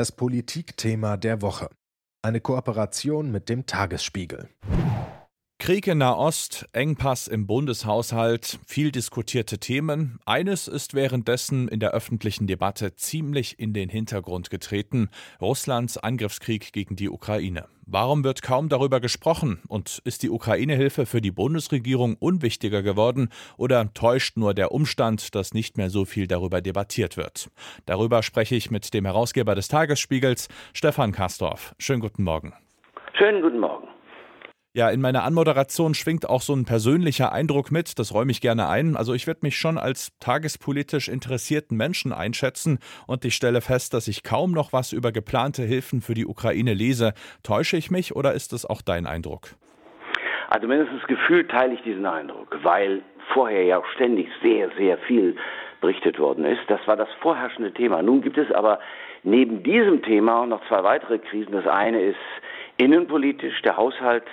Das Politikthema der Woche. Eine Kooperation mit dem Tagesspiegel. Krieg in Nahost, Engpass im Bundeshaushalt, viel diskutierte Themen. Eines ist währenddessen in der öffentlichen Debatte ziemlich in den Hintergrund getreten: Russlands Angriffskrieg gegen die Ukraine. Warum wird kaum darüber gesprochen? Und ist die Ukraine-Hilfe für die Bundesregierung unwichtiger geworden? Oder täuscht nur der Umstand, dass nicht mehr so viel darüber debattiert wird? Darüber spreche ich mit dem Herausgeber des Tagesspiegels, Stefan Kastorf. Schönen guten Morgen. Schönen guten Morgen. Ja, in meiner Anmoderation schwingt auch so ein persönlicher Eindruck mit, das räume ich gerne ein. Also ich würde mich schon als tagespolitisch interessierten Menschen einschätzen und ich stelle fest, dass ich kaum noch was über geplante Hilfen für die Ukraine lese. Täusche ich mich oder ist das auch dein Eindruck? Also mindestens gefühlt teile ich diesen Eindruck, weil vorher ja auch ständig sehr, sehr viel berichtet worden ist. Das war das vorherrschende Thema. Nun gibt es aber neben diesem Thema noch zwei weitere Krisen. Das eine ist innenpolitisch, der Haushalt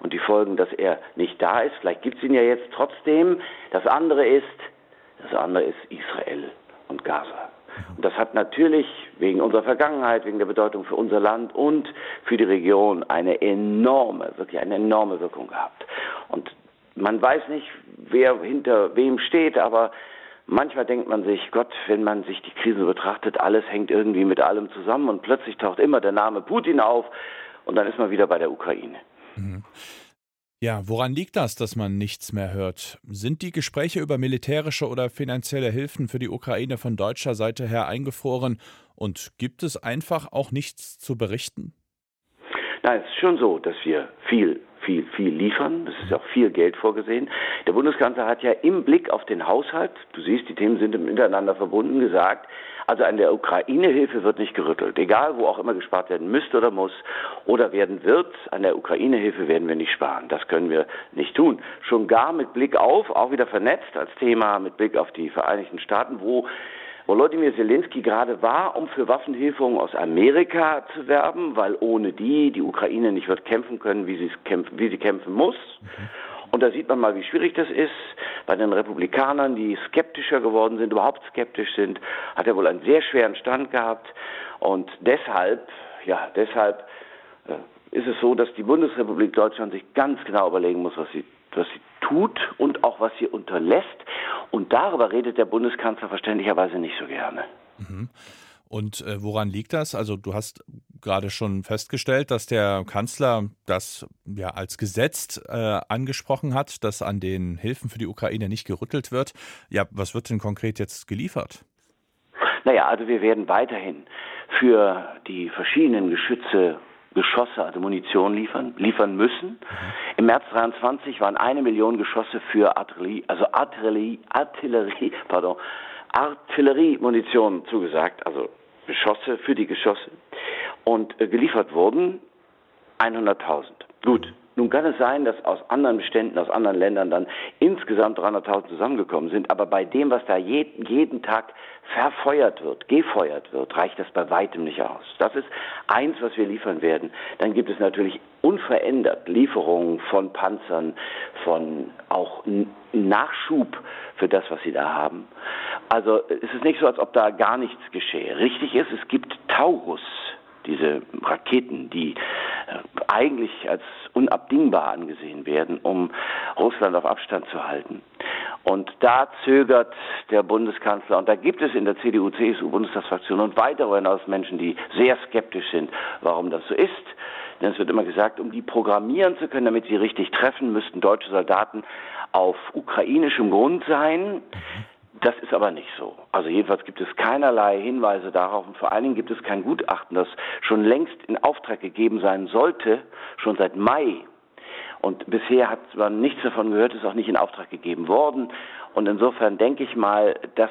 und die Folgen, dass er nicht da ist. Vielleicht gibt es ihn ja jetzt trotzdem. Das andere ist, das andere ist Israel und Gaza. Und das hat natürlich wegen unserer Vergangenheit, wegen der Bedeutung für unser Land und für die Region eine enorme, wirklich eine enorme Wirkung gehabt. Und man weiß nicht, wer hinter wem steht, aber manchmal denkt man sich, Gott, wenn man sich die Krise betrachtet, alles hängt irgendwie mit allem zusammen und plötzlich taucht immer der Name Putin auf und dann ist man wieder bei der Ukraine. Mhm. Ja, woran liegt das, dass man nichts mehr hört? Sind die Gespräche über militärische oder finanzielle Hilfen für die Ukraine von deutscher Seite her eingefroren und gibt es einfach auch nichts zu berichten? Nein, es ist schon so, dass wir viel, viel, viel liefern. Es ist auch viel Geld vorgesehen. Der Bundeskanzler hat ja im Blick auf den Haushalt, du siehst, die Themen sind miteinander verbunden, gesagt, also an der Ukraine-Hilfe wird nicht gerüttelt. Egal, wo auch immer gespart werden müsste oder muss oder werden wird, an der Ukraine-Hilfe werden wir nicht sparen. Das können wir nicht tun. Schon gar mit Blick auf, auch wieder vernetzt als Thema, mit Blick auf die Vereinigten Staaten, wo Volodymyr Zelensky gerade war, um für Waffenhilfungen aus Amerika zu werben, weil ohne die die Ukraine nicht wird kämpfen können, wie sie, kämpfen, wie sie kämpfen muss. Mhm. Und da sieht man mal, wie schwierig das ist. Bei den Republikanern, die skeptischer geworden sind, überhaupt skeptisch sind, hat er wohl einen sehr schweren Stand gehabt. Und deshalb, ja, deshalb äh, ist es so, dass die Bundesrepublik Deutschland sich ganz genau überlegen muss, was sie, was sie tut und auch was sie unterlässt. Und darüber redet der Bundeskanzler verständlicherweise nicht so gerne. Mhm. Und äh, woran liegt das? Also du hast gerade schon festgestellt, dass der Kanzler das ja als gesetzt äh, angesprochen hat, dass an den Hilfen für die Ukraine nicht gerüttelt wird. Ja, was wird denn konkret jetzt geliefert? Naja, also wir werden weiterhin für die verschiedenen Geschütze Geschosse, also Munition liefern, liefern müssen. Mhm. Im März 23 waren eine Million Geschosse für Artillerie, also Artillerie, Artillerie, pardon, Artilleriemunition zugesagt, also Geschosse für die Geschosse und äh, geliefert wurden 100.000. Gut, nun kann es sein, dass aus anderen Beständen, aus anderen Ländern dann insgesamt 300.000 zusammengekommen sind, aber bei dem, was da jeden, jeden Tag verfeuert wird, gefeuert wird, reicht das bei weitem nicht aus. Das ist eins, was wir liefern werden. Dann gibt es natürlich unverändert Lieferungen von Panzern, von auch Nachschub für das, was sie da haben. Also es ist nicht so, als ob da gar nichts geschehe. Richtig ist, es gibt Taurus, diese Raketen, die äh, eigentlich als unabdingbar angesehen werden, um Russland auf Abstand zu halten. Und da zögert der Bundeskanzler, und da gibt es in der CDU-CSU-Bundestagsfraktion und weit darüber hinaus Menschen, die sehr skeptisch sind, warum das so ist. Denn es wird immer gesagt, um die programmieren zu können, damit sie richtig treffen, müssten deutsche Soldaten auf ukrainischem Grund sein. Das ist aber nicht so. Also jedenfalls gibt es keinerlei Hinweise darauf und vor allen Dingen gibt es kein Gutachten, das schon längst in Auftrag gegeben sein sollte, schon seit Mai. Und bisher hat man nichts davon gehört, ist auch nicht in Auftrag gegeben worden. Und insofern denke ich mal, dass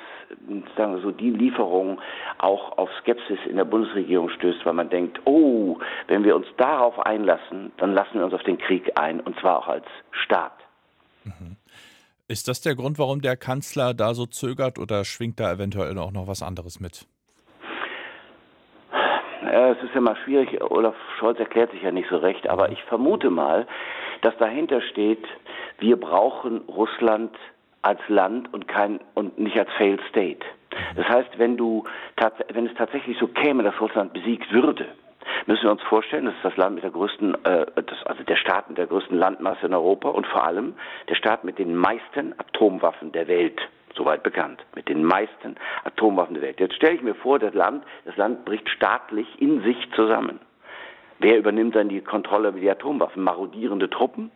sagen wir so die Lieferung auch auf Skepsis in der Bundesregierung stößt, weil man denkt, oh, wenn wir uns darauf einlassen, dann lassen wir uns auf den Krieg ein und zwar auch als Staat. Mhm. Ist das der Grund, warum der Kanzler da so zögert oder schwingt da eventuell auch noch was anderes mit? Es ist ja mal schwierig, Olaf Scholz erklärt sich ja nicht so recht, aber ich vermute mal, dass dahinter steht, wir brauchen Russland als Land und kein und nicht als Failed State. Das heißt, wenn du wenn es tatsächlich so käme, dass Russland besiegt würde, müssen wir uns vorstellen, das ist das Land mit der größten, äh, das, also der Staat mit der größten Landmasse in Europa und vor allem der Staat mit den meisten Atomwaffen der Welt soweit bekannt, mit den meisten Atomwaffen der Welt. Jetzt stelle ich mir vor, das Land, das Land bricht staatlich in sich zusammen. Wer übernimmt dann die Kontrolle über die Atomwaffen? Marodierende Truppen?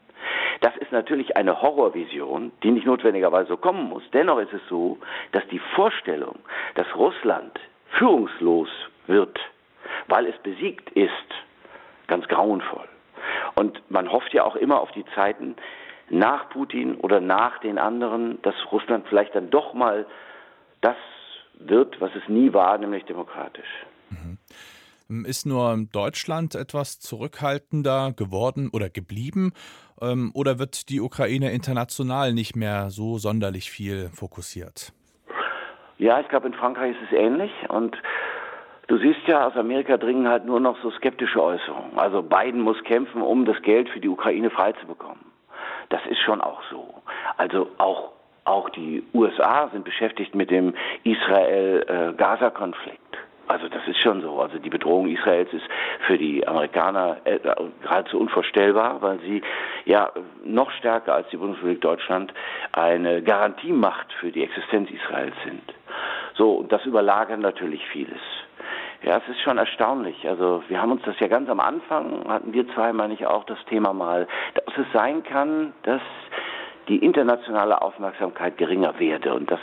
Das ist natürlich eine Horrorvision, die nicht notwendigerweise so kommen muss. Dennoch ist es so, dass die Vorstellung, dass Russland führungslos wird, weil es besiegt ist, ganz grauenvoll. Und man hofft ja auch immer auf die Zeiten nach Putin oder nach den anderen, dass Russland vielleicht dann doch mal das wird, was es nie war, nämlich demokratisch. Mhm. Ist nur Deutschland etwas zurückhaltender geworden oder geblieben? Ähm, oder wird die Ukraine international nicht mehr so sonderlich viel fokussiert? Ja, ich glaube, in Frankreich ist es ähnlich. Und du siehst ja, aus Amerika dringen halt nur noch so skeptische Äußerungen. Also Biden muss kämpfen, um das Geld für die Ukraine freizubekommen. Schon auch so. Also auch auch die USA sind beschäftigt mit dem Israel-Gaza-Konflikt. Also das ist schon so. Also die Bedrohung Israels ist für die Amerikaner äh, geradezu unvorstellbar, weil sie ja noch stärker als die Bundesrepublik Deutschland eine Garantiemacht für die Existenz Israels sind. So, das überlagert natürlich vieles. Ja, es ist schon erstaunlich. Also wir haben uns das ja ganz am Anfang, hatten wir zwei, meine ich auch, das Thema mal, dass es sein kann, dass die internationale Aufmerksamkeit geringer werde und das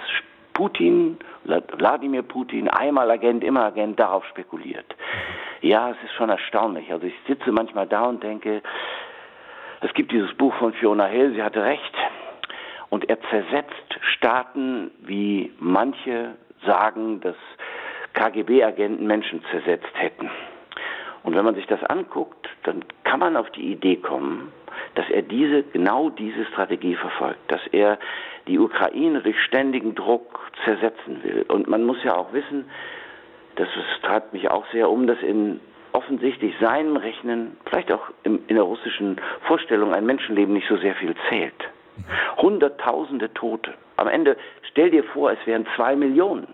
Putin, Wladimir Putin, einmal Agent, immer Agent, darauf spekuliert. Ja, es ist schon erstaunlich. Also ich sitze manchmal da und denke, es gibt dieses Buch von Fiona Hill, sie hatte recht. Und er zersetzt Staaten, wie manche sagen, dass KGB-Agenten Menschen zersetzt hätten. Und wenn man sich das anguckt, dann kann man auf die Idee kommen, dass er diese, genau diese Strategie verfolgt, dass er die Ukraine durch ständigen Druck zersetzen will. Und man muss ja auch wissen, das treibt mich auch sehr um, dass in offensichtlich seinem Rechnen, vielleicht auch in, in der russischen Vorstellung, ein Menschenleben nicht so sehr viel zählt. Hunderttausende Tote. Am Ende stell dir vor, es wären zwei Millionen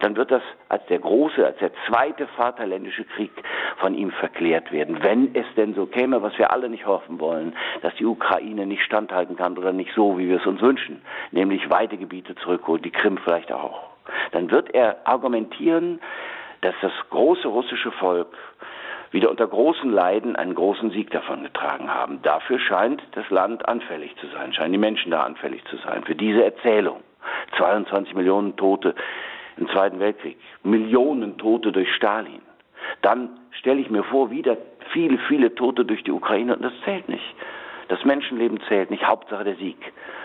dann wird das als der große, als der zweite Vaterländische Krieg von ihm verklärt werden. Wenn es denn so käme, was wir alle nicht hoffen wollen, dass die Ukraine nicht standhalten kann oder nicht so, wie wir es uns wünschen, nämlich weite Gebiete zurückholt, die Krim vielleicht auch. Dann wird er argumentieren, dass das große russische Volk wieder unter großen Leiden einen großen Sieg davongetragen haben. Dafür scheint das Land anfällig zu sein, scheinen die Menschen da anfällig zu sein, für diese Erzählung. 22 Millionen Tote im Zweiten Weltkrieg, Millionen Tote durch Stalin. Dann stelle ich mir vor, wieder viele, viele Tote durch die Ukraine und das zählt nicht. Das Menschenleben zählt nicht. Hauptsache der Sieg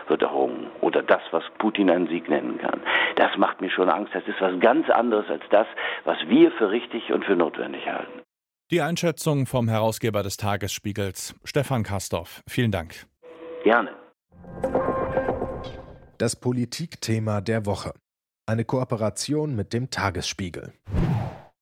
wird errungen. Oder das, was Putin einen Sieg nennen kann. Das macht mir schon Angst. Das ist was ganz anderes als das, was wir für richtig und für notwendig halten. Die Einschätzung vom Herausgeber des Tagesspiegels, Stefan Kastorf. Vielen Dank. Gerne. Das Politikthema der Woche. Eine Kooperation mit dem Tagesspiegel.